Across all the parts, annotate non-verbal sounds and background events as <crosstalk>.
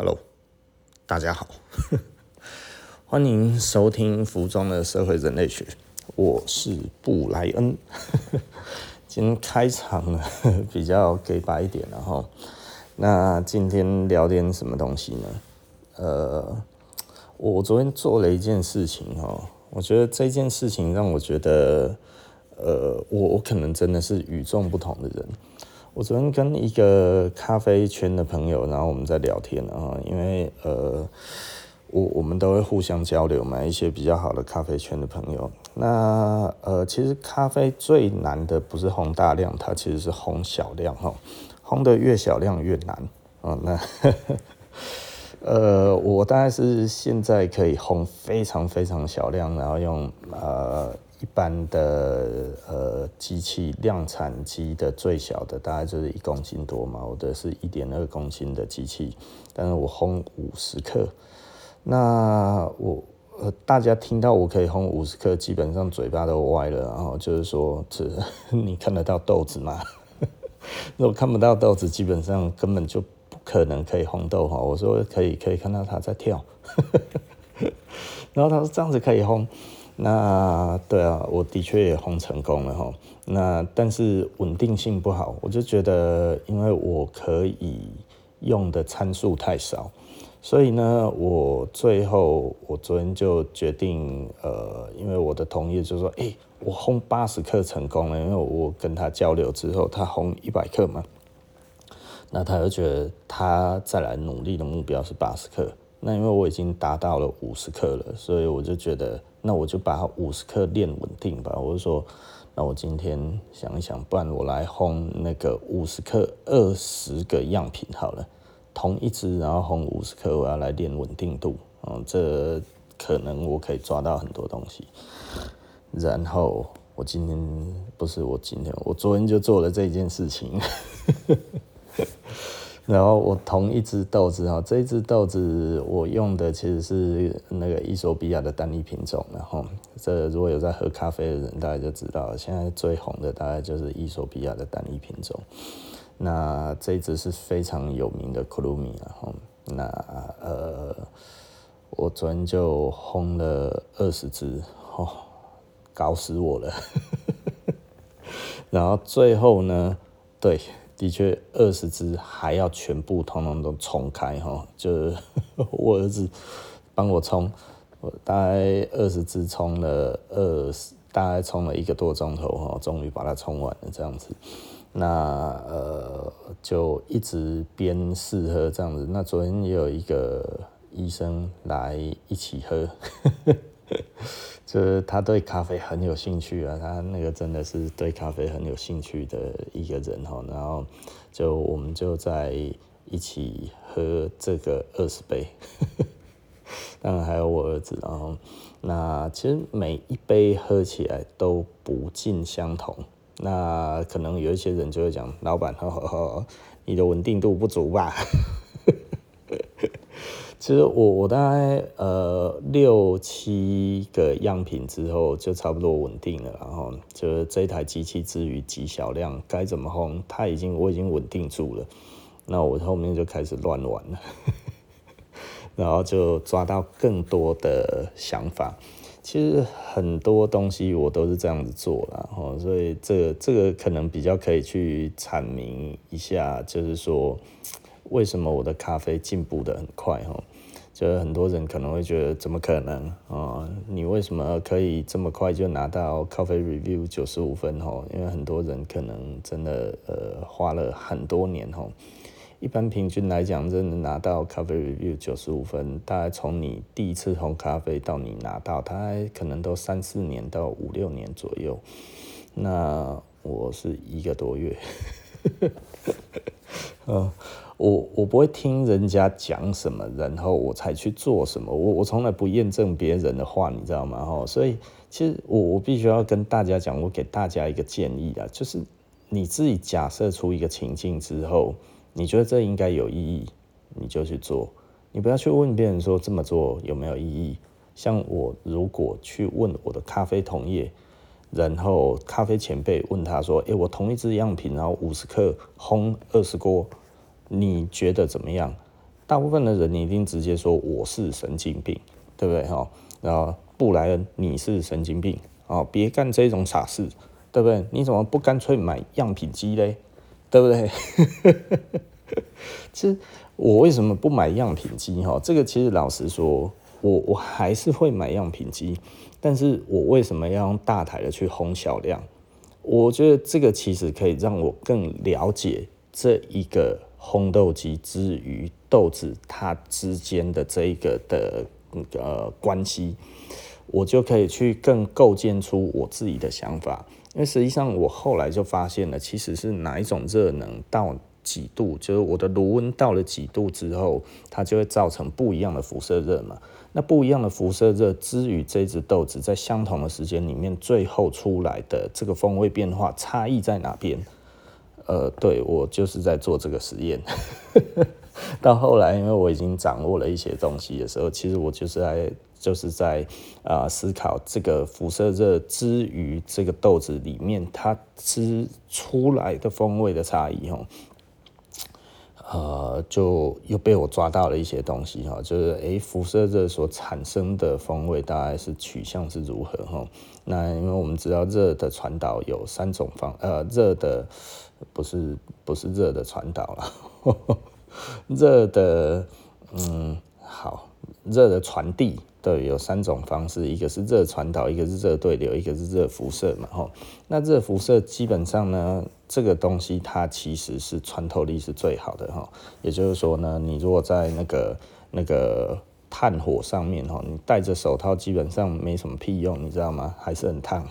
Hello，大家好，<laughs> 欢迎收听服装的社会人类学。我是布莱恩。<laughs> 今天开场呢 <laughs> 比较给白一点，然后那今天聊点什么东西呢？呃，我昨天做了一件事情哦，我觉得这件事情让我觉得，呃，我我可能真的是与众不同的人。我昨天跟一个咖啡圈的朋友，然后我们在聊天啊，因为呃，我我们都会互相交流嘛，一些比较好的咖啡圈的朋友。那呃，其实咖啡最难的不是烘大量，它其实是烘小量哈，烘的越小量越难啊。那 <laughs> 呃，我大概是现在可以烘非常非常小量，然后用呃。一般的呃机器量产机的最小的大概就是一公斤多嘛，我的是一点二公斤的机器，但是我烘五十克，那我大家听到我可以烘五十克，基本上嘴巴都歪了，然后就是说，这 <laughs> 你看得到豆子吗？<laughs> 如果看不到豆子，基本上根本就不可能可以烘豆哈。我说可以，可以看到它在跳，<laughs> 然后他说这样子可以烘。那对啊，我的确也轰成功了哈。那但是稳定性不好，我就觉得，因为我可以用的参数太少，所以呢，我最后我昨天就决定，呃，因为我的同业就说，哎、我轰八十克成功了，因为我跟他交流之后，他轰一百克嘛，那他就觉得他再来努力的目标是八十克。那因为我已经达到了五十克了，所以我就觉得，那我就把五十克练稳定吧。我就说，那我今天想一想，不然我来烘那个五十克二十个样品好了，同一支，然后烘五十克，我要来练稳定度。嗯，这可能我可以抓到很多东西。然后我今天不是我今天，我昨天就做了这件事情。然后我同一只豆子哈，这一支豆子我用的其实是那个伊索比亚的单一品种，然后这如果有在喝咖啡的人，大概就知道，现在最红的大概就是伊索比亚的单一品种。那这一支是非常有名的库鲁米，然后那呃，我昨天就烘了二十支，哦，搞死我了。<laughs> 然后最后呢，对。的确，二十支还要全部通通都冲开哈，就是 <laughs> 我儿子帮我冲，我大概二十支冲了二十，大概冲了一个多钟头哈，终于把它冲完了这样子。那呃，就一直边试喝这样子。那昨天也有一个医生来一起喝。<laughs> 就是他对咖啡很有兴趣啊，他那个真的是对咖啡很有兴趣的一个人哈。然后就我们就在一起喝这个二十杯，<laughs> 当然还有我儿子。然后那其实每一杯喝起来都不尽相同。那可能有一些人就会讲，老板，<laughs> 你的稳定度不足吧？其实我我大概呃六七个样品之后就差不多稳定了，然后就是这台机器之于极小量该怎么烘，它已经我已经稳定住了，那我后面就开始乱玩了，<laughs> 然后就抓到更多的想法。其实很多东西我都是这样子做了，哈，所以这个这个可能比较可以去阐明一下，就是说。为什么我的咖啡进步得很快？哈，就是很多人可能会觉得怎么可能啊？你为什么可以这么快就拿到咖啡 review 九十五分？哈，因为很多人可能真的呃花了很多年哈。一般平均来讲，真的拿到咖啡 review 九十五分，大概从你第一次烘咖啡到你拿到，它可能都三四年到五六年左右。那我是一个多月，嗯。<laughs> 我我不会听人家讲什么，然后我才去做什么。我我从来不验证别人的话，你知道吗？哈，所以其实我我必须要跟大家讲，我给大家一个建议啊，就是你自己假设出一个情境之后，你觉得这应该有意义，你就去做。你不要去问别人说这么做有没有意义。像我如果去问我的咖啡同业，然后咖啡前辈问他说：“诶，我同一支样品，然后五十克烘二十锅。”你觉得怎么样？大部分的人你一定直接说我是神经病，对不对哈？然后布莱恩你是神经病哦，别干这种傻事，对不对？你怎么不干脆买样品机嘞？对不对？<laughs> 其实我为什么不买样品机哈？这个其实老实说，我我还是会买样品机，但是我为什么要用大台的去轰小量？我觉得这个其实可以让我更了解这一个烘豆机之于豆子它之间的这一个的呃关系，我就可以去更构建出我自己的想法。因为实际上我后来就发现了，其实是哪一种热能到几度，就是我的炉温到了几度之后，它就会造成不一样的辐射热嘛。那不一样的辐射热，之于这只豆子在相同的时间里面，最后出来的这个风味变化差异在哪边？呃，对，我就是在做这个实验。<laughs> 到后来，因为我已经掌握了一些东西的时候，其实我就是在就是在啊、思考这个辐射热之于这个豆子里面它吃出来的风味的差异哦。呃，就又被我抓到了一些东西哈，就是诶，辐射热所产生的风味大概是取向是如何哈？那因为我们知道热的传导有三种方，呃，热的不是不是热的传导了，<laughs> 热的嗯好，热的传递。对，有三种方式，一个是热传导，一个是热对流，一个是热辐射嘛。吼，那热辐射基本上呢，这个东西它其实是穿透力是最好的哈。也就是说呢，你如果在那个那个炭火上面哈，你戴着手套基本上没什么屁用，你知道吗？还是很烫。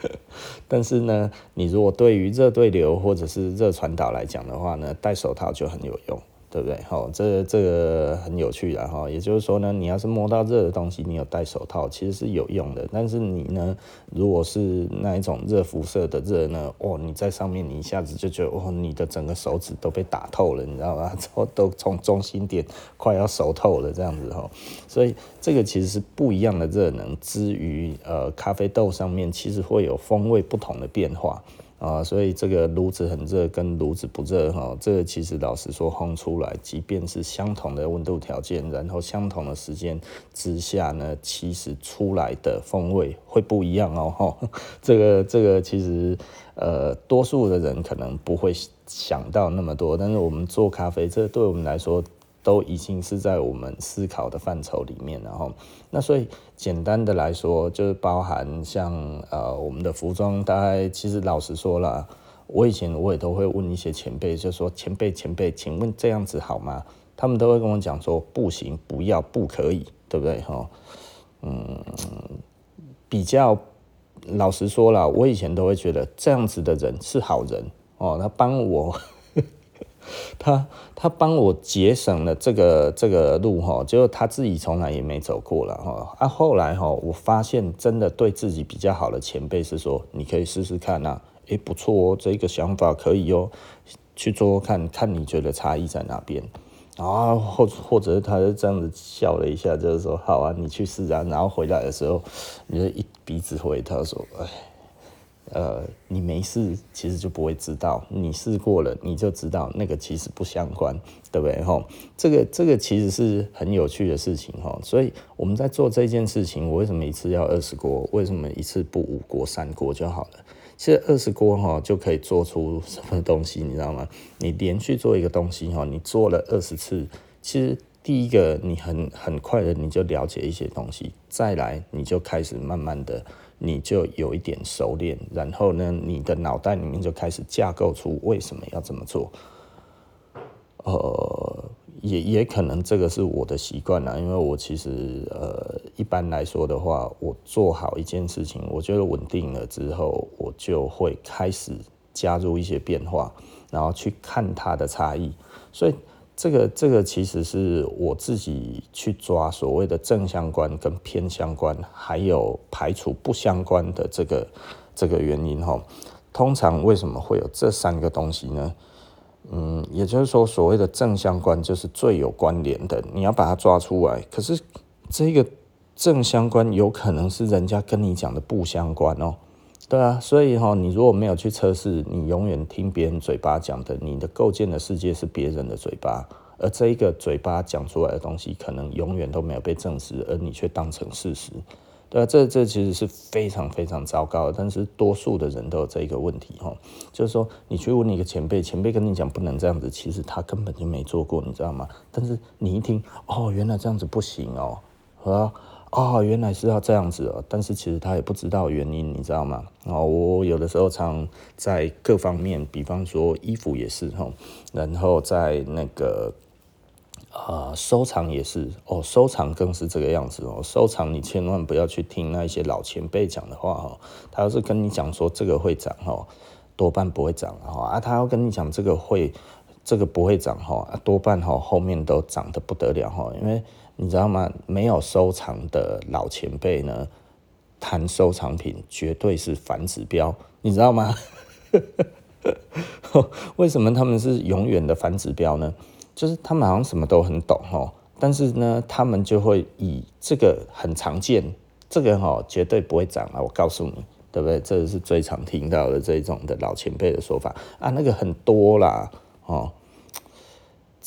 <laughs> 但是呢，你如果对于热对流或者是热传导来讲的话呢，戴手套就很有用。对不对？好，这这个很有趣的哈。也就是说呢，你要是摸到热的东西，你有戴手套，其实是有用的。但是你呢，如果是那一种热辐射的热呢，哦，你在上面，你一下子就觉得，哦，你的整个手指都被打透了，你知道吗？<laughs> 都都从中心点快要熟透了这样子哈。所以这个其实是不一样的热能，之于呃咖啡豆上面，其实会有风味不同的变化。啊，所以这个炉子很热跟炉子不热哈，这个其实老实说烘出来，即便是相同的温度条件，然后相同的时间之下呢，其实出来的风味会不一样哦。哈，这个这个其实呃，多数的人可能不会想到那么多，但是我们做咖啡，这对我们来说。都已经是在我们思考的范畴里面，然后那所以简单的来说，就是包含像呃我们的服装，大概其实老实说了，我以前我也都会问一些前辈，就说前辈前辈，请问这样子好吗？他们都会跟我讲说不行，不要，不可以，对不对？哈，嗯，比较老实说了，我以前都会觉得这样子的人是好人哦，他帮我。他他帮我节省了这个这个路哈，结果他自己从来也没走过了哈。啊，后来哈，我发现真的对自己比较好的前辈是说，你可以试试看呐，诶，不错哦，这个想法可以哦，去做看看你觉得差异在哪边啊？或或者他就这样子笑了一下，就是说好啊，你去试啊。然后回来的时候，你就一鼻子灰，他说，呃，你没试，其实就不会知道。你试过了，你就知道那个其实不相关，对不对？吼，这个这个其实是很有趣的事情哈。所以我们在做这件事情，我为什么一次要二十锅？为什么一次不五锅、三锅就好了？其实二十锅哈就可以做出什么东西，你知道吗？你连续做一个东西哈，你做了二十次，其实第一个你很很快的你就了解一些东西，再来你就开始慢慢的。你就有一点熟练，然后呢，你的脑袋里面就开始架构出为什么要这么做。呃，也也可能这个是我的习惯啦，因为我其实呃，一般来说的话，我做好一件事情，我觉得稳定了之后，我就会开始加入一些变化，然后去看它的差异，所以。这个这个其实是我自己去抓所谓的正相关跟偏相关，还有排除不相关的这个这个原因哈。通常为什么会有这三个东西呢？嗯，也就是说，所谓的正相关就是最有关联的，你要把它抓出来。可是这个正相关有可能是人家跟你讲的不相关哦。对啊，所以哈，你如果没有去测试，你永远听别人嘴巴讲的，你的构建的世界是别人的嘴巴，而这一个嘴巴讲出来的东西，可能永远都没有被证实，而你却当成事实。对啊，这这其实是非常非常糟糕的，但是多数的人都有这一个问题哈，就是说你去问一个前辈，前辈跟你讲不能这样子，其实他根本就没做过，你知道吗？但是你一听，哦，原来这样子不行哦，啊，哦，原来是要这样子哦，但是其实他也不知道原因，你知道吗？哦，我有的时候常在各方面，比方说衣服也是哈，然后在那个。啊、呃，收藏也是哦，收藏更是这个样子哦。收藏你千万不要去听那一些老前辈讲的话哦。他要是跟你讲说这个会涨哦，多半不会涨哈啊。他要跟你讲这个会，这个不会涨哈啊，多半哈后面都涨得不得了哈。因为你知道吗？没有收藏的老前辈呢，谈收藏品绝对是反指标，你知道吗？<laughs> 为什么他们是永远的反指标呢？就是他们好像什么都很懂哦，但是呢，他们就会以这个很常见，这个哈绝对不会涨啊！我告诉你，对不对？这是最常听到的这种的老前辈的说法啊，那个很多啦哦。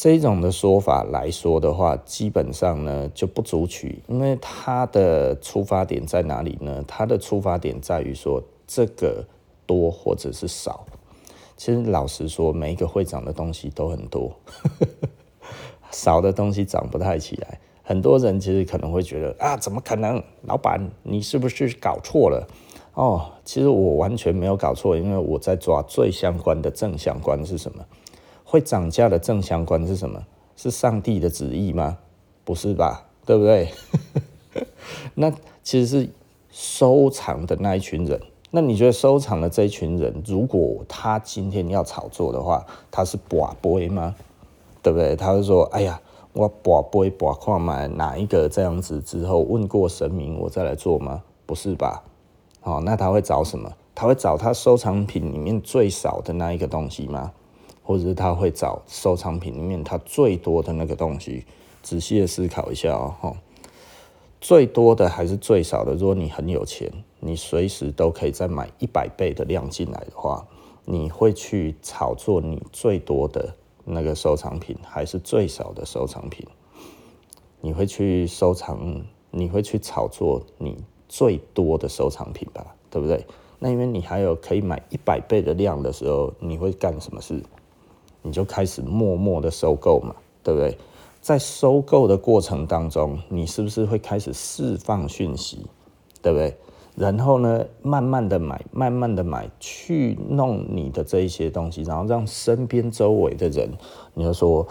这种的说法来说的话，基本上呢就不足取，因为他的出发点在哪里呢？他的出发点在于说这个多或者是少。其实老实说，每一个会长的东西都很多，<laughs> 少的东西涨不太起来。很多人其实可能会觉得啊，怎么可能？老板，你是不是搞错了？哦，其实我完全没有搞错，因为我在抓最相关的正相关是什么？会涨价的正相关是什么？是上帝的旨意吗？不是吧？对不对？<laughs> 那其实是收藏的那一群人。那你觉得收藏的这一群人，如果他今天要炒作的话，他是博杯吗？对不对？他会说：“哎呀，我博杯博看买哪一个这样子之后问过神明，我再来做吗？不是吧？哦，那他会找什么？他会找他收藏品里面最少的那一个东西吗？或者是他会找收藏品里面他最多的那个东西？仔细的思考一下哦。最多的还是最少的？如果你很有钱。你随时都可以再买一百倍的量进来的话，你会去炒作你最多的那个收藏品，还是最少的收藏品？你会去收藏，你会去炒作你最多的收藏品吧？对不对？那因为你还有可以买一百倍的量的时候，你会干什么事？你就开始默默的收购嘛，对不对？在收购的过程当中，你是不是会开始释放讯息？对不对？然后呢，慢慢的买，慢慢的买，去弄你的这一些东西，然后让身边周围的人，你就说，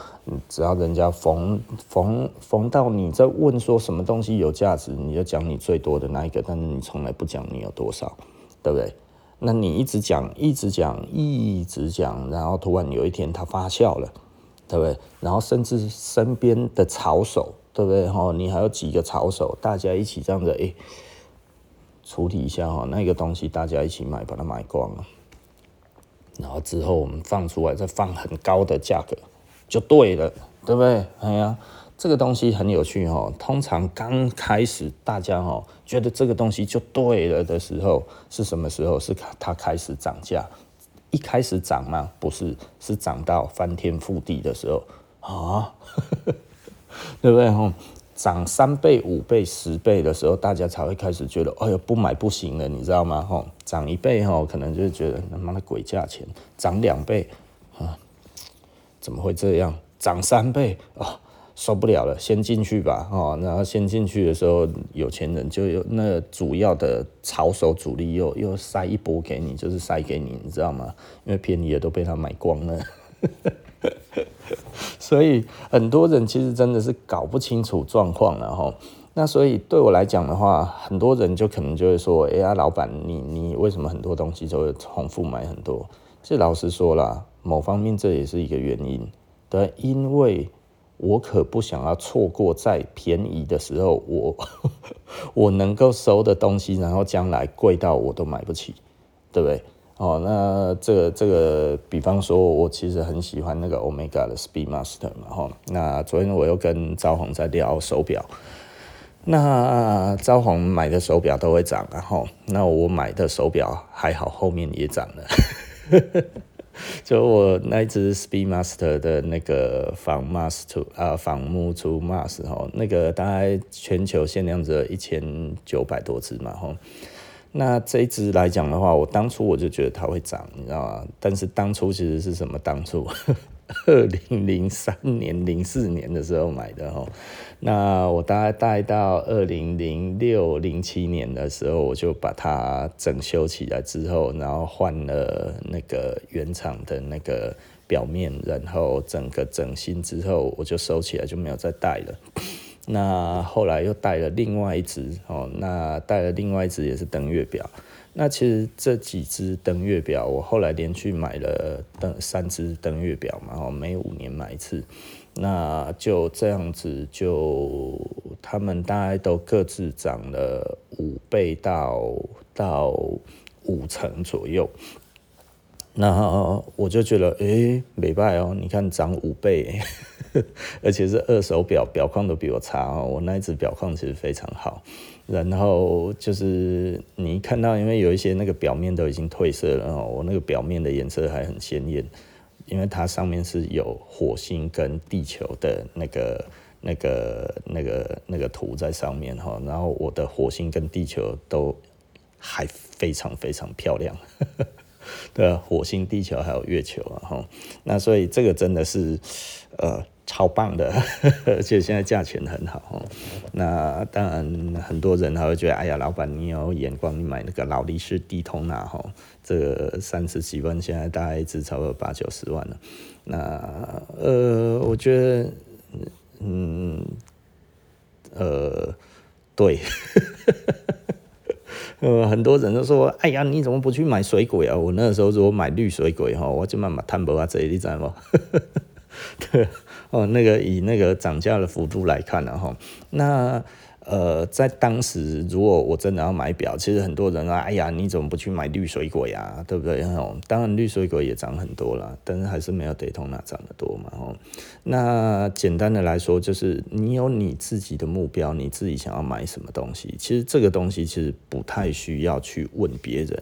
只要人家逢逢逢到你在问说什么东西有价值，你就讲你最多的那一个，但是你从来不讲你有多少，对不对？那你一直讲，一直讲，一直讲，然后突然有一天它发酵了，对不对？然后甚至身边的草手，对不对？哈，你还有几个草手，大家一起这样子，哎。处理一下哈，那个东西大家一起买，把它买光了，然后之后我们放出来，再放很高的价格，就对了，对不对？哎呀，这个东西很有趣哈。通常刚开始大家哈觉得这个东西就对了的时候，是什么时候？是它开始涨价，一开始涨吗？不是，是涨到翻天覆地的时候啊，<laughs> 对不对？哈。涨三倍、五倍、十倍的时候，大家才会开始觉得，哎呦，不买不行了，你知道吗？吼，涨一倍吼，可能就是觉得他妈的鬼价钱；涨两倍，啊，怎么会这样？涨三倍，哦，受不了了，先进去吧，哦，然后先进去的时候，有钱人就有那主要的炒手主力又又塞一波给你，就是塞给你，你知道吗？因为便宜的都被他买光了。<laughs> 所以很多人其实真的是搞不清楚状况了哈。那所以对我来讲的话，很多人就可能就会说：“哎呀，老板，你你为什么很多东西都会重复买很多？”其实老实说啦，某方面这也是一个原因。对，因为我可不想要错过在便宜的时候，我我能够收的东西，然后将来贵到我都买不起，对不对？哦，那这个这个，比方说，我其实很喜欢那个 Omega 的 Speedmaster 嘛，哈。那昨天我又跟招宏在聊手表，那招宏买的手表都会涨，然后那我买的手表还好，后面也涨了。就我那一只 Speedmaster 的那个仿 Mars Two 啊，仿 Move to Mars 哈，那个大概全球限量只有一千九百多只嘛哈。那这一只来讲的话，我当初我就觉得它会涨，你知道吗？但是当初其实是什么当初？二零零三年、零四年的时候买的哦。那我大概带到二零零六、零七年的时候，我就把它整修起来之后，然后换了那个原厂的那个表面，然后整个整新之后，我就收起来，就没有再带了。那后来又带了另外一只哦，那带了另外一只也是登月表。那其实这几只登月表，我后来连续买了登三只登月表嘛，哦，每五年买一次。那就这样子就，他们大概都各自涨了五倍到到五成左右。那我就觉得，诶，美拜哦，你看涨五倍。<laughs> 而且是二手表，表况都比我差哦。我那一只表况其实非常好。然后就是你看到，因为有一些那个表面都已经褪色了哦，我那个表面的颜色还很鲜艳，因为它上面是有火星跟地球的那个、那个、那个、那个图在上面哈。然后我的火星跟地球都还非常非常漂亮。<laughs> 对，火星、地球还有月球啊哈。那所以这个真的是呃。超棒的，<laughs> 而且现在价钱很好。那当然，很多人还会觉得，哎呀，老板你有眼光，你买那个劳力士低通拿哈，这三十几万，现在大概一支差不多八九十万了。那呃，我觉得，嗯，呃，对，<laughs> 呃，很多人都说，哎呀，你怎么不去买水鬼啊？我那时候如果买绿水鬼哈，我就慢慢摊薄啊，这里你知道吗？<laughs> 对。哦，那个以那个涨价的幅度来看呢，哈，那呃，在当时如果我真的要买表，其实很多人啊，哎呀，你怎么不去买绿水鬼啊？对不对？哦，当然绿水鬼也涨很多了，但是还是没有 Daytona 涨得多嘛，哦。那简单的来说，就是你有你自己的目标，你自己想要买什么东西，其实这个东西其实不太需要去问别人，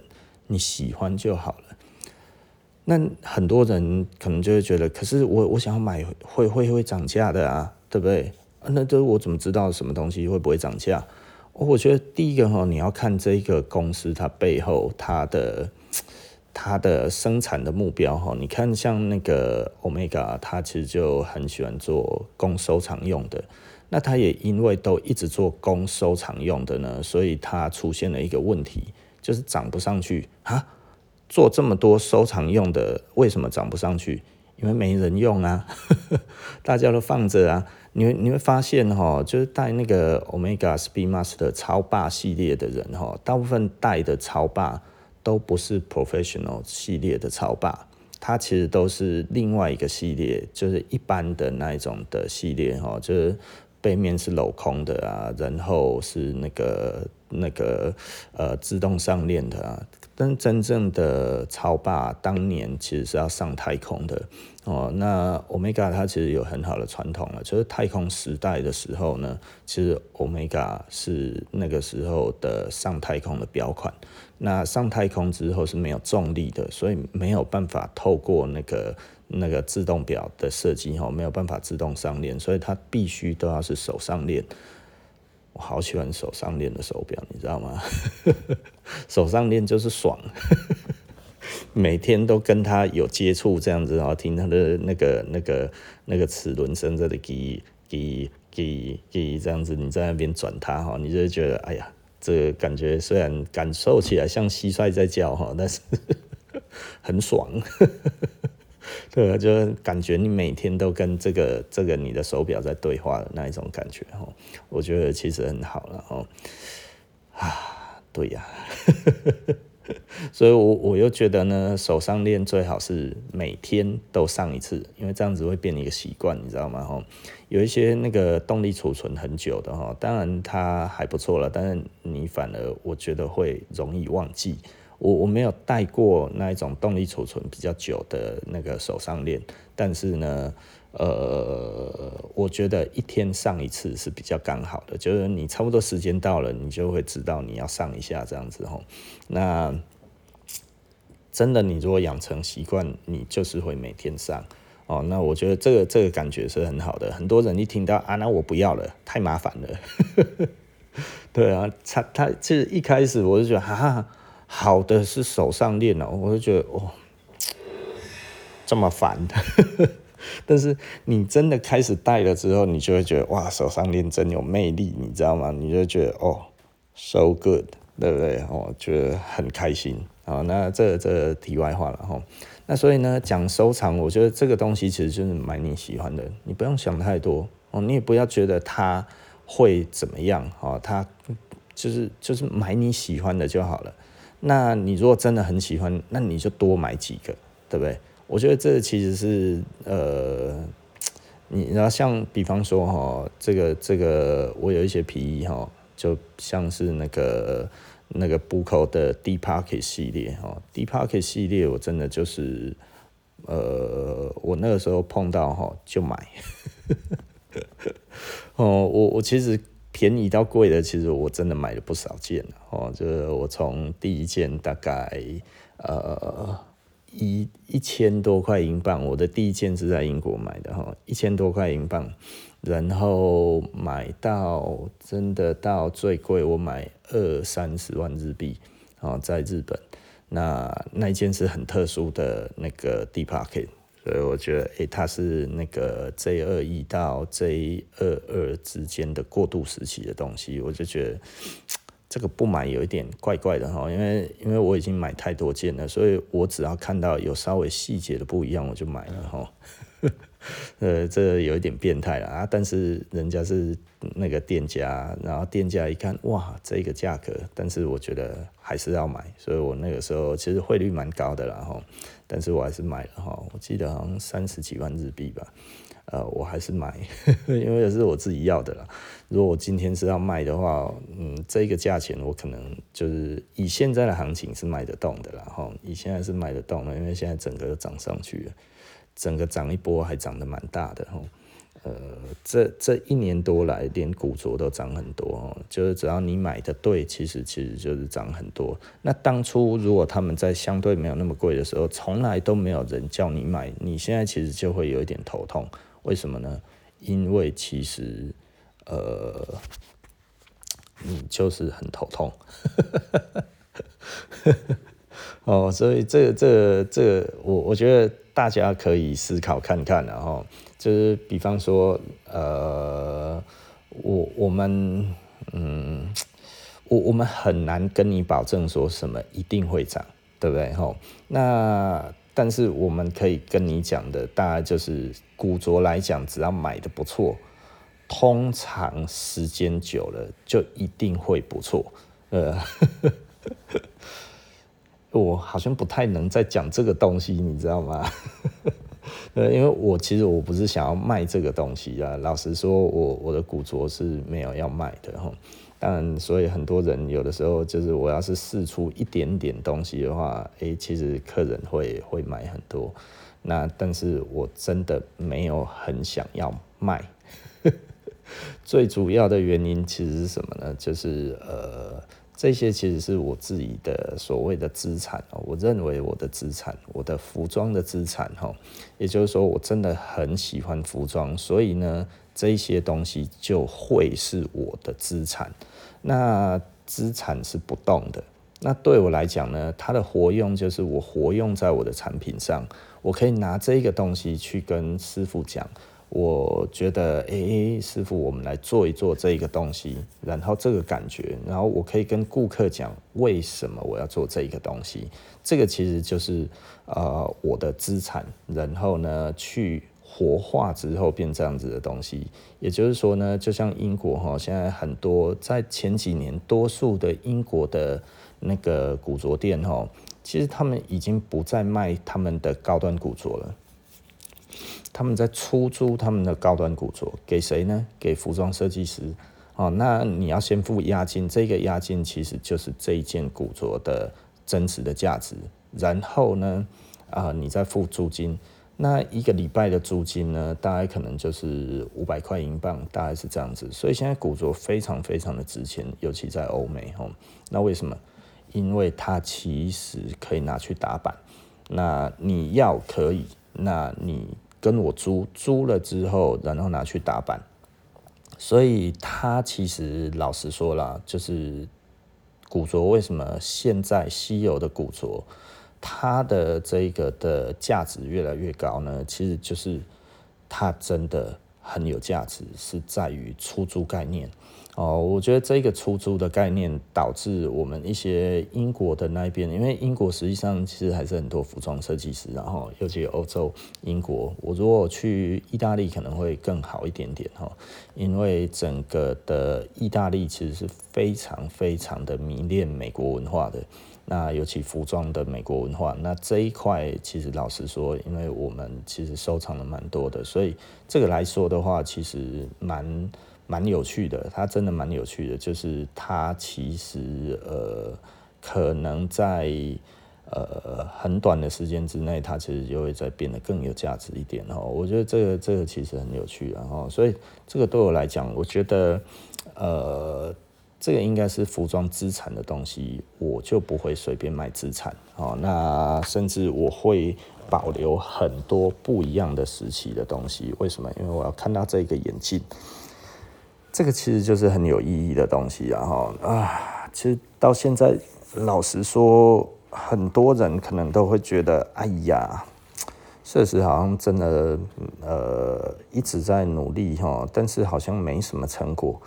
你喜欢就好了。那很多人可能就会觉得，可是我我想要买会会会涨价的啊，对不对？那这我怎么知道什么东西会不会涨价？我觉得第一个哈，你要看这个公司它背后它的它的生产的目标哈。你看像那个 Omega，它其实就很喜欢做供收藏用的。那它也因为都一直做供收藏用的呢，所以它出现了一个问题，就是涨不上去啊。做这么多收藏用的，为什么涨不上去？因为没人用啊，<laughs> 大家都放着啊。你会你会发现哈，就是带那个 Omega Speedmaster 超霸系列的人哈，大部分带的超霸都不是 Professional 系列的超霸，它其实都是另外一个系列，就是一般的那一种的系列哈，就是背面是镂空的啊，然后是那个那个呃自动上链的啊。但真正的超霸当年其实是要上太空的哦。那 Omega 它其实有很好的传统了，就是太空时代的时候呢，其实 Omega 是那个时候的上太空的表款。那上太空之后是没有重力的，所以没有办法透过那个那个自动表的设计哈，没有办法自动上链，所以它必须都要是手上链。好喜欢手上链的手表，你知道吗？<laughs> 手上链就是爽，<laughs> 每天都跟它有接触，这样子，然后听它的那个、那个、那个齿轮声在的叽叽叽叽这样子，你在那边转它哈，你就会觉得，哎呀，这个感觉虽然感受起来像蟋蟀在叫哈，但是 <laughs> 很爽。<laughs> 对，就感觉你每天都跟这个这个你的手表在对话的那一种感觉哦，我觉得其实很好了哈。啊，对呀，<laughs> 所以我我又觉得呢，手上链最好是每天都上一次，因为这样子会变一个习惯，你知道吗？哦，有一些那个动力储存很久的哈，当然它还不错了，但是你反而我觉得会容易忘记。我我没有戴过那一种动力储存比较久的那个手上链，但是呢，呃，我觉得一天上一次是比较刚好的，就是你差不多时间到了，你就会知道你要上一下这样子吼。那真的，你如果养成习惯，你就是会每天上哦。那我觉得这个这个感觉是很好的。很多人一听到啊，那我不要了，太麻烦了。<laughs> 对啊，他他其实一开始我就觉得哈哈，好的是手上练哦，我就觉得哦，这么烦的。<laughs> 但是你真的开始戴了之后，你就会觉得哇，手上练真有魅力，你知道吗？你就觉得哦，so good，对不对？哦，觉得很开心。好，那这、这、题外话了哈。那所以呢，讲收藏，我觉得这个东西其实就是买你喜欢的，你不用想太多哦，你也不要觉得它会怎么样哦，它就是就是买你喜欢的就好了。那你如果真的很喜欢，那你就多买几个，对不对？我觉得这其实是呃，你然后像比方说哈，这个这个我有一些皮衣哈，就像是那个。那个 Buckle 的 Deep Pocket 系列哦，Deep Pocket 系列我真的就是，呃，我那个时候碰到哈就买，<laughs> 哦，我我其实便宜到贵的，其实我真的买了不少件哦，就是我从第一件大概呃一一千多块英镑，我的第一件是在英国买的哈，一千多块英镑。然后买到真的到最贵，我买二三十万日币啊，在日本，那那一件是很特殊的那个 Deep Pocket，所以我觉得，诶，它是那个 J 二一到 J 二二之间的过渡时期的东西，我就觉得这个不买有一点怪怪的哈，因为因为我已经买太多件了，所以我只要看到有稍微细节的不一样，我就买了哈。<laughs> 呃，这有一点变态了啊！但是人家是那个店家，然后店家一看，哇，这个价格，但是我觉得还是要买，所以我那个时候其实汇率蛮高的啦哈，但是我还是买了哈，我记得好像三十几万日币吧，呃，我还是买，<laughs> 因为是我自己要的啦。如果我今天是要卖的话，嗯，这个价钱我可能就是以现在的行情是卖得动的啦哈，以现在是卖得动的，因为现在整个都涨上去了。整个涨一波还涨得蛮大的哈，呃，这这一年多来，连古着都涨很多。就是只要你买的对，其实其实就是涨很多。那当初如果他们在相对没有那么贵的时候，从来都没有人叫你买，你现在其实就会有一点头痛。为什么呢？因为其实呃，你就是很头痛。<laughs> 哦，所以这这这，我我觉得大家可以思考看看，然后就是比方说，呃，我我们嗯，我我们很难跟你保证说什么一定会涨，对不对？吼，那但是我们可以跟你讲的，大概就是古着来讲，只要买的不错，通常时间久了就一定会不错，呃。<laughs> 我好像不太能再讲这个东西，你知道吗？呃，因为我其实我不是想要卖这个东西啊。老实说，我我的古着是没有要卖的哈。当然，所以很多人有的时候就是我要是试出一点点东西的话，诶，其实客人会会买很多。那但是我真的没有很想要卖。<laughs> 最主要的原因其实是什么呢？就是呃。这些其实是我自己的所谓的资产哦，我认为我的资产，我的服装的资产哈，也就是说我真的很喜欢服装，所以呢，这些东西就会是我的资产。那资产是不动的，那对我来讲呢，它的活用就是我活用在我的产品上，我可以拿这个东西去跟师傅讲。我觉得，哎、欸，师傅，我们来做一做这个东西，然后这个感觉，然后我可以跟顾客讲为什么我要做这个东西，这个其实就是呃我的资产，然后呢去活化之后变这样子的东西，也就是说呢，就像英国哈，现在很多在前几年，多数的英国的那个古着店哈，其实他们已经不再卖他们的高端古着了。他们在出租他们的高端古着给谁呢？给服装设计师。哦，那你要先付押金，这个押金其实就是这一件古着的真实的价值。然后呢，啊、你再付租金。那一个礼拜的租金呢，大概可能就是五百块英镑，大概是这样子。所以现在古着非常非常的值钱，尤其在欧美。哦，那为什么？因为它其实可以拿去打板。那你要可以，那你跟我租，租了之后，然后拿去打板。所以它其实老实说啦，就是古着为什么现在稀有的古着，它的这个的价值越来越高呢？其实就是它真的很有价值，是在于出租概念。哦，我觉得这个出租的概念导致我们一些英国的那边，因为英国实际上其实还是很多服装设计师，然后尤其欧洲、英国，我如果去意大利可能会更好一点点哈，因为整个的意大利其实是非常非常的迷恋美国文化的，那尤其服装的美国文化，那这一块其实老实说，因为我们其实收藏了蛮多的，所以这个来说的话，其实蛮。蛮有趣的，它真的蛮有趣的，就是它其实呃，可能在呃很短的时间之内，它其实就会再变得更有价值一点哦。我觉得这个这个其实很有趣，然后所以这个对我来讲，我觉得呃，这个应该是服装资产的东西，我就不会随便卖资产哦。那甚至我会保留很多不一样的时期的东西，为什么？因为我要看到这个眼镜。这个其实就是很有意义的东西，然后啊，其实到现在，老实说，很多人可能都会觉得，哎呀，确实好像真的，呃，一直在努力哈，但是好像没什么成果。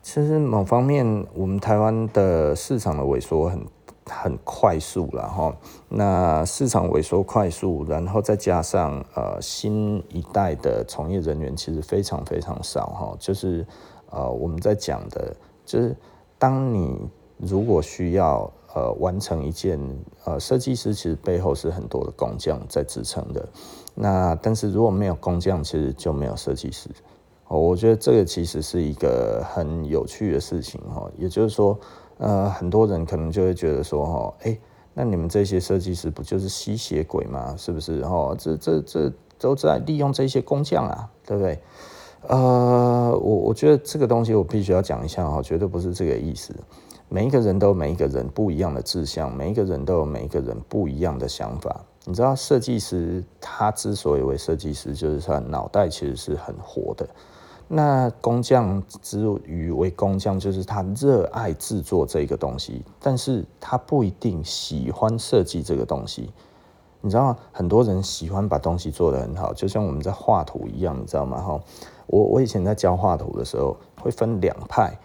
其实某方面，我们台湾的市场的萎缩很很快速了哈。那市场萎缩快速，然后再加上呃新一代的从业人员其实非常非常少哈，就是。呃，我们在讲的，就是当你如果需要呃完成一件呃设计师，其实背后是很多的工匠在支撑的。那但是如果没有工匠，其实就没有设计师。哦，我觉得这个其实是一个很有趣的事情哈。也就是说，呃，很多人可能就会觉得说，哈，哎，那你们这些设计师不就是吸血鬼吗？是不是？哦，这这这都在利用这些工匠啊，对不对？呃，我我觉得这个东西我必须要讲一下哈，绝对不是这个意思。每一个人都有每一个人不一样的志向，每一个人都有每一个人不一样的想法。你知道，设计师他之所以为设计师，就是他脑袋其实是很活的。那工匠之于为工匠，就是他热爱制作这个东西，但是他不一定喜欢设计这个东西。你知道，很多人喜欢把东西做得很好，就像我们在画图一样，你知道吗？哈。我我以前在教画图的时候，会分两派，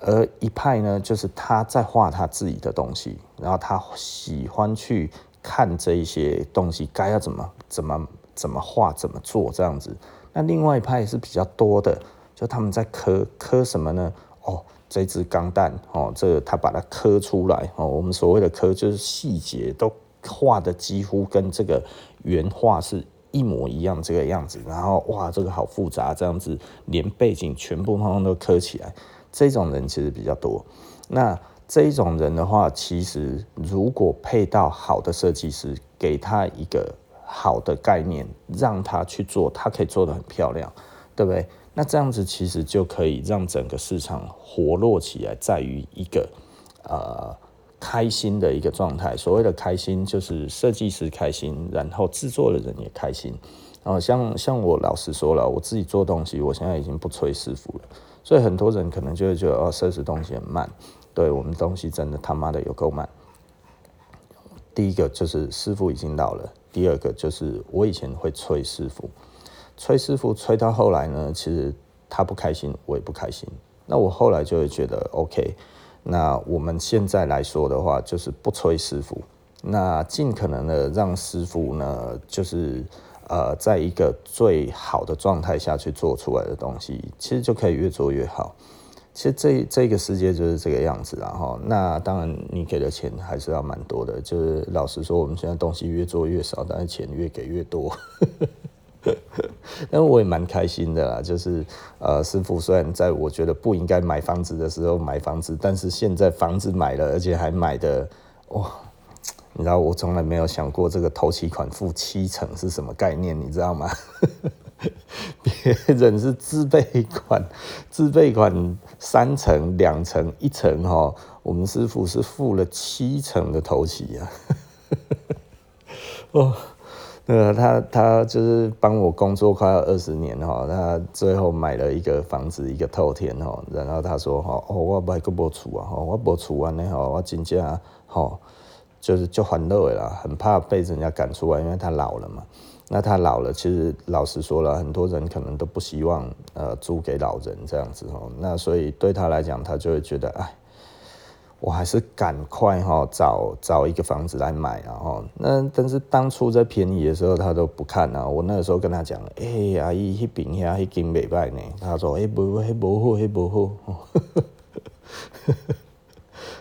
而一派呢，就是他在画他自己的东西，然后他喜欢去看这一些东西该要怎么怎么怎么画怎么做这样子。那另外一派是比较多的，就他们在刻刻什么呢？哦，这只钢蛋哦，这个他把它刻出来哦。我们所谓的刻，就是细节都画的几乎跟这个原画是。一模一样这个样子，然后哇，这个好复杂，这样子连背景全部通通都刻起来，这种人其实比较多。那这种人的话，其实如果配到好的设计师，给他一个好的概念，让他去做，他可以做得很漂亮，对不对？那这样子其实就可以让整个市场活络起来，在于一个呃。开心的一个状态，所谓的开心就是设计师开心，然后制作的人也开心。然后像像我老实说了，我自己做东西，我现在已经不催师傅了，所以很多人可能就会觉得哦，设计东西很慢。对，我们东西真的他妈的有够慢。第一个就是师傅已经老了，第二个就是我以前会催师傅，催师傅催到后来呢，其实他不开心，我也不开心。那我后来就会觉得 OK。那我们现在来说的话，就是不催师傅，那尽可能的让师傅呢，就是呃，在一个最好的状态下去做出来的东西，其实就可以越做越好。其实这这个世界就是这个样子，然后那当然你给的钱还是要蛮多的，就是老实说，我们现在东西越做越少，但是钱越给越多。<laughs> 但我也蛮开心的啦，就是呃，师傅虽然在我觉得不应该买房子的时候买房子，但是现在房子买了，而且还买的哇，你知道我从来没有想过这个头期款付七成是什么概念，你知道吗？<laughs> 别人是自备款，自备款三成、两成、一成哈，我们师傅是付了七成的头期啊。<laughs> 哦。呃，他他就是帮我工作快要二十年哈，他最后买了一个房子，一个透天哈，然后他说哈，哦，我买个没厝啊，我没厝完呢哈，我真正哈，就是就烦恼啦，很怕被人家赶出来，因为他老了嘛。那他老了，其实老实说了，很多人可能都不希望呃租给老人这样子哦，那所以对他来讲，他就会觉得哎。我还是赶快哈找找一个房子来买，然后那但是当初在便宜的时候他都不看啊。我那个时候跟他讲，哎、欸，阿姨那边遐迄间袂歹呢。他说，哎、欸，不，那不好，那不好。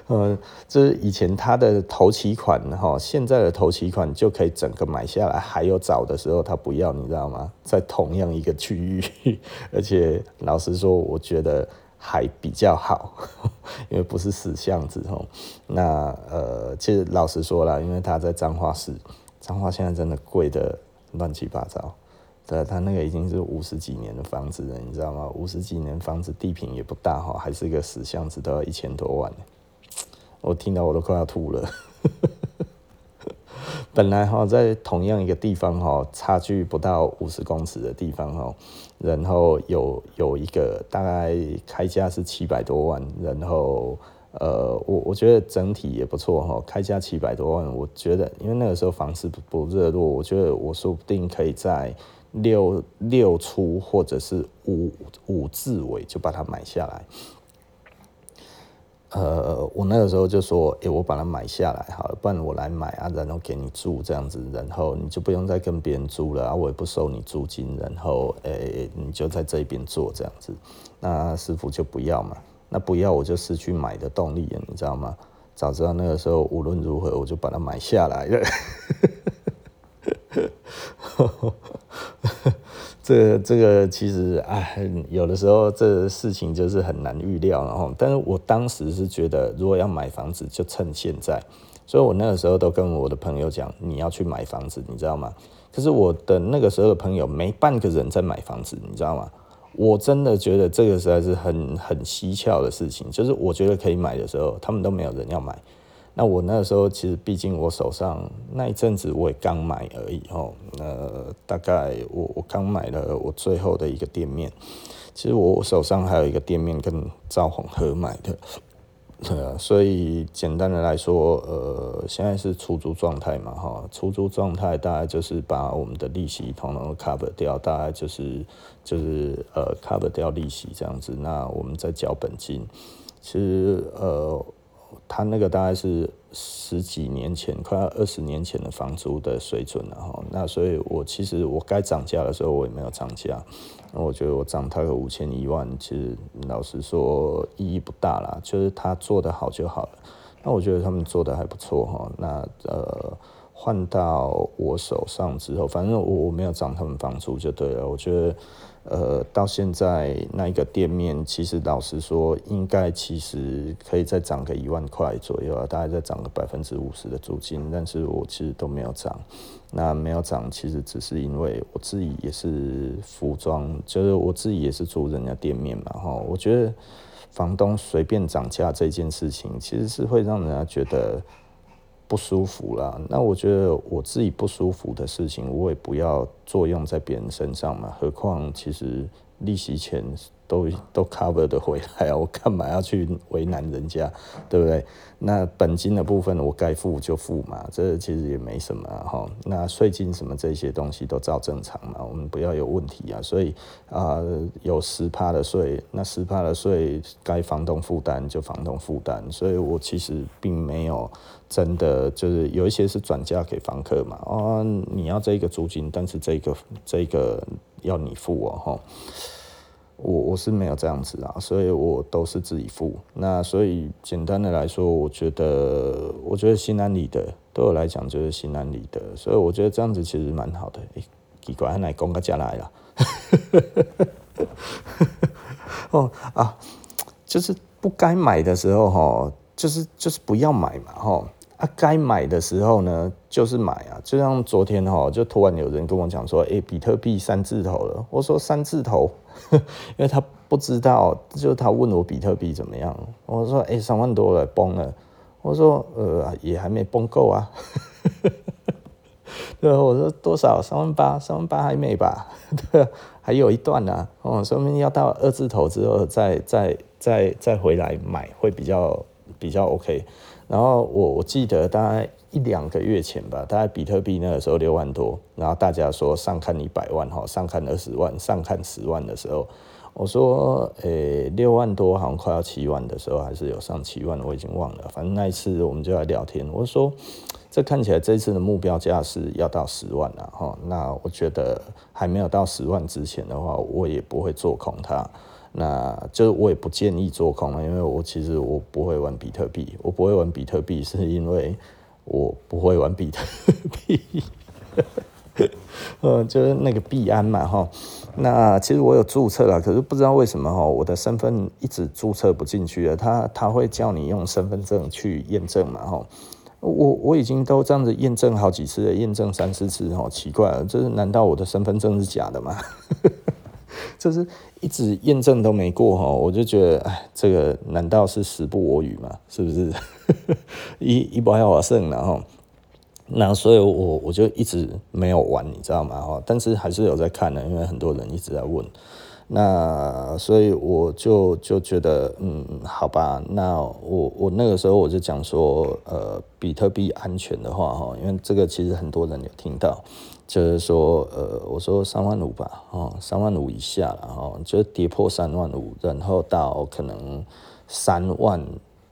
嗯，这是以前他的头期款哈，现在的头期款就可以整个买下来。还有找的时候他不要，你知道吗？在同样一个区域，而且老实说，我觉得。还比较好，<laughs> 因为不是死巷子吼。那呃，其实老实说了，因为他在彰化市，彰化现在真的贵的乱七八糟。对，他那个已经是五十几年的房子了，你知道吗？五十几年房子地坪也不大哈，还是一个死巷子，都要一千多万。我听到我都快要吐了。<laughs> 本来哈，在同样一个地方哈，差距不到五十公尺的地方哈，然后有有一个大概开价是七百多万，然后呃，我我觉得整体也不错哈，开价七百多万，我觉得因为那个时候房市不不热络，我觉得我说不定可以在六六出或者是五五字尾就把它买下来。呃，我那个时候就说，哎、我把它买下来好了，不然我来买啊，然后给你住这样子，然后你就不用再跟别人租了啊，我也不收你租金，然后，哎、你就在这边做这样子。那师傅就不要嘛，那不要我就失去买的动力了，你知道吗？早知道那个时候无论如何我就把它买下来了。<laughs> 这这个其实哎，有的时候这事情就是很难预料，然后，但是我当时是觉得，如果要买房子，就趁现在，所以我那个时候都跟我的朋友讲，你要去买房子，你知道吗？可是我的那个时候的朋友没半个人在买房子，你知道吗？我真的觉得这个实在是很很蹊跷的事情，就是我觉得可以买的时候，他们都没有人要买。那我那时候其实，毕竟我手上那一阵子我也刚买而已哦。呃，大概我我刚买了我最后的一个店面，其实我手上还有一个店面跟赵宏合买的，对啊。所以简单的来说，呃，现在是出租状态嘛，哈，出租状态大概就是把我们的利息统统 cover 掉，大概就是就是呃 cover 掉利息这样子。那我们再缴本金，其实呃。他那个大概是十几年前，快要二十年前的房租的水准了哈。那所以，我其实我该涨价的时候，我也没有涨价。我觉得我涨他个五千一万，其实老实说意义不大啦。就是他做得好就好了。那我觉得他们做得还不错哈。那呃，换到我手上之后，反正我我没有涨他们房租就对了。我觉得。呃，到现在那一个店面，其实老实说，应该其实可以再涨个一万块左右啊，大概再涨个百分之五十的租金，但是我其实都没有涨。那没有涨，其实只是因为我自己也是服装，就是我自己也是租人家店面嘛，哈。我觉得房东随便涨价这件事情，其实是会让人家觉得。不舒服啦，那我觉得我自己不舒服的事情，我也不要作用在别人身上嘛。何况其实利息钱。都都 cover 的回来啊，我干嘛要去为难人家，对不对？那本金的部分我该付就付嘛，这其实也没什么哈。那税金什么这些东西都照正常嘛，我们不要有问题啊。所以啊、有十趴的税，那十趴的税该房东负担就房东负担。所以我其实并没有真的就是有一些是转嫁给房客嘛，哦，你要这个租金，但是这个这个要你付哦，哈。我我是没有这样子啊，所以我都是自己付。那所以简单的来说，我觉得我觉得心安理得，对我来讲就是心安理得。所以我觉得这样子其实蛮好的。欸，奇怪，来公个家来了。<laughs> 哦啊，就是不该买的时候哈，就是就是不要买嘛哈。啊，该买的时候呢，就是买啊。就像昨天哈，就突然有人跟我讲说，哎、比特币三字头了。我说三字头，<laughs> 因为他不知道，就他问我比特币怎么样。我说，哎、三万多了，崩了。我说，呃，也还没崩够啊。<laughs> 对，我说多少？三万八，三万八还没吧？<laughs> 对，还有一段呢、哦，说明要到二字头之后再再再再回来买会比较比较 OK。然后我我记得大概一两个月前吧，大概比特币那个时候六万多，然后大家说上看一百万哈，上看二十万，上看十万的时候，我说诶六万多好像快要七万的时候，还是有上七万，我已经忘了。反正那一次我们就来聊天，我说这看起来这次的目标价是要到十万了哈。那我觉得还没有到十万之前的话，我也不会做空它。那就是我也不建议做空了，因为我其实我不会玩比特币，我不会玩比特币是因为我不会玩比特币，<laughs> 呃，就是那个币安嘛哈。那其实我有注册了，可是不知道为什么哈，我的身份一直注册不进去了。他他会叫你用身份证去验证嘛哈。我我已经都这样子验证好几次了，验证三四次哈，奇怪了，就是难道我的身份证是假的吗？<laughs> 就是一直验证都没过哈，我就觉得，哎，这个难道是时不我与吗？是不是？<laughs> 一一不要我胜了哈。那所以我我就一直没有玩，你知道吗？哈，但是还是有在看的，因为很多人一直在问。那所以我就就觉得，嗯，好吧，那我我那个时候我就讲说，呃，比特币安全的话哈，因为这个其实很多人有听到。就是说，呃，我说三万五吧，哦，三万五以下了，哦，就跌破三万五，然后到可能三万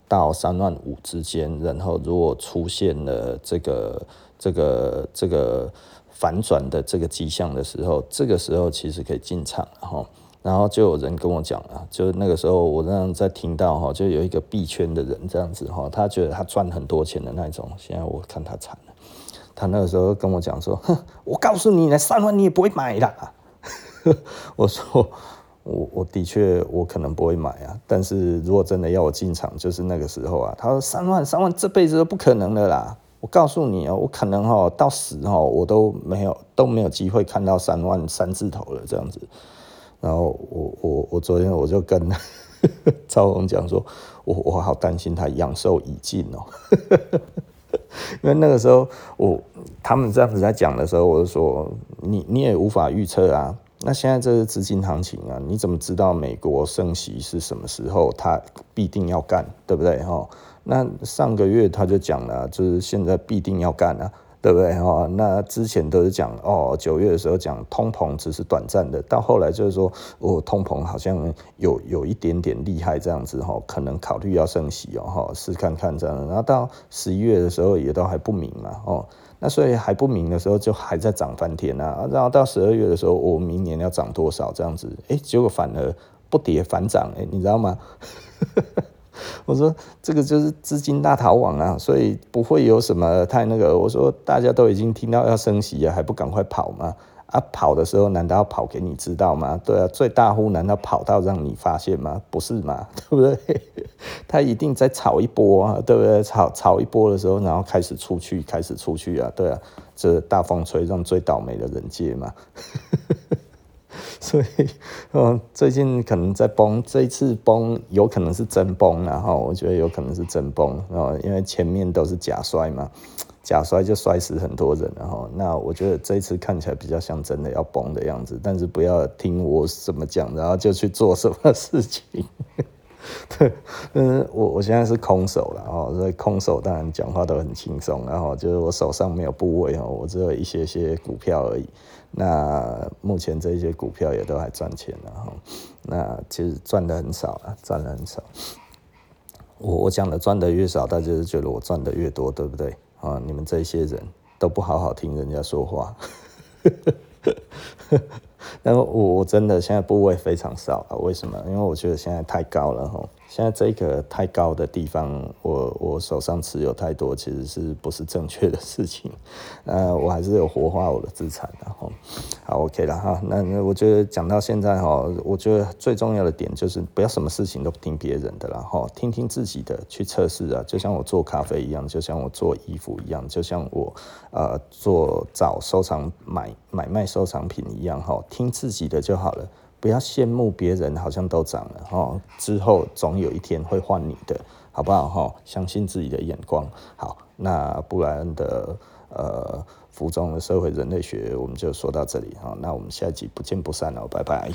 到三万五之间，然后如果出现了这个这个这个反转的这个迹象的时候，这个时候其实可以进场，哈，然后就有人跟我讲了，就那个时候我那在听到哈，就有一个币圈的人这样子哈，他觉得他赚很多钱的那种，现在我看他惨了。他那个时候跟我讲说：“哼，<laughs> 我告诉你，那三万你也不会买的。<laughs> ”我说：“我我的确我可能不会买啊，但是如果真的要我进场，就是那个时候啊。”他说：“三万三万这辈子都不可能的啦！我告诉你啊，我可能哈到死哈我都没有都没有机会看到三万三字头了这样子。”然后我我我昨天我就跟 <laughs> 赵红讲说：“我我好担心他阳寿已尽哦。” <laughs> 因为那个时候我他们这样子在讲的时候，我就说你你也无法预测啊。那现在这是资金行情啊，你怎么知道美国升息是什么时候？他必定要干，对不对？哈，那上个月他就讲了，就是现在必定要干啊。对不对？哦，那之前都是讲哦，九月的时候讲通膨只是短暂的，到后来就是说哦，通膨好像有有一点点厉害这样子哈，可能考虑要升息哦，哈，试看看这样。然后到十一月的时候也都还不明嘛，哦，那所以还不明的时候就还在涨翻天啊。然后到十二月的时候，我明年要涨多少这样子？哎，结果反而不跌反涨，哎，你知道吗？<laughs> 我说这个就是资金大逃亡啊，所以不会有什么太那个。我说大家都已经听到要升息啊，还不赶快跑吗？啊，跑的时候难道要跑给你知道吗？对啊，最大户难道跑到让你发现吗？不是嘛，<laughs> 对不对？<laughs> 他一定在炒一波啊，对不对？炒炒一波的时候，然后开始出去，开始出去啊，对啊，这大风吹让最倒霉的人接嘛。<laughs> 所以，嗯，最近可能在崩，这一次崩有可能是真崩，然后我觉得有可能是真崩，然后因为前面都是假摔嘛，假摔就摔死很多人，然后那我觉得这一次看起来比较像真的要崩的样子，但是不要听我怎么讲，然后就去做什么事情。<laughs> 对，嗯，我我现在是空手了哦，所以空手当然讲话都很轻松，然后就是我手上没有部位哦，我只有一些些股票而已。那目前这些股票也都还赚钱了哈，那其实赚的很少啊，赚的很少。我我讲的赚的越少，大家就觉得我赚的越多，对不对？啊，你们这些人都不好好听人家说话。<laughs> 那我我真的现在部位非常少啊，为什么？因为我觉得现在太高了吼，现在这个太高的地方，我我手上持有太多，其实是不是正确的事情？呃，我还是有活化我的资产，然后好 OK 了哈。那那我觉得讲到现在哈，我觉得最重要的点就是不要什么事情都听别人的，然后听听自己的去测试啊。就像我做咖啡一样，就像我做衣服一样，就像我呃做找收藏买买卖收藏品一样哈，听自己的就好了。不要羡慕别人，好像都涨了哈，之后总有一天会换你的，好不好哈？相信自己的眼光。好，那布莱恩的呃服装的社会人类学，我们就说到这里哈。那我们下一集不见不散了，拜拜。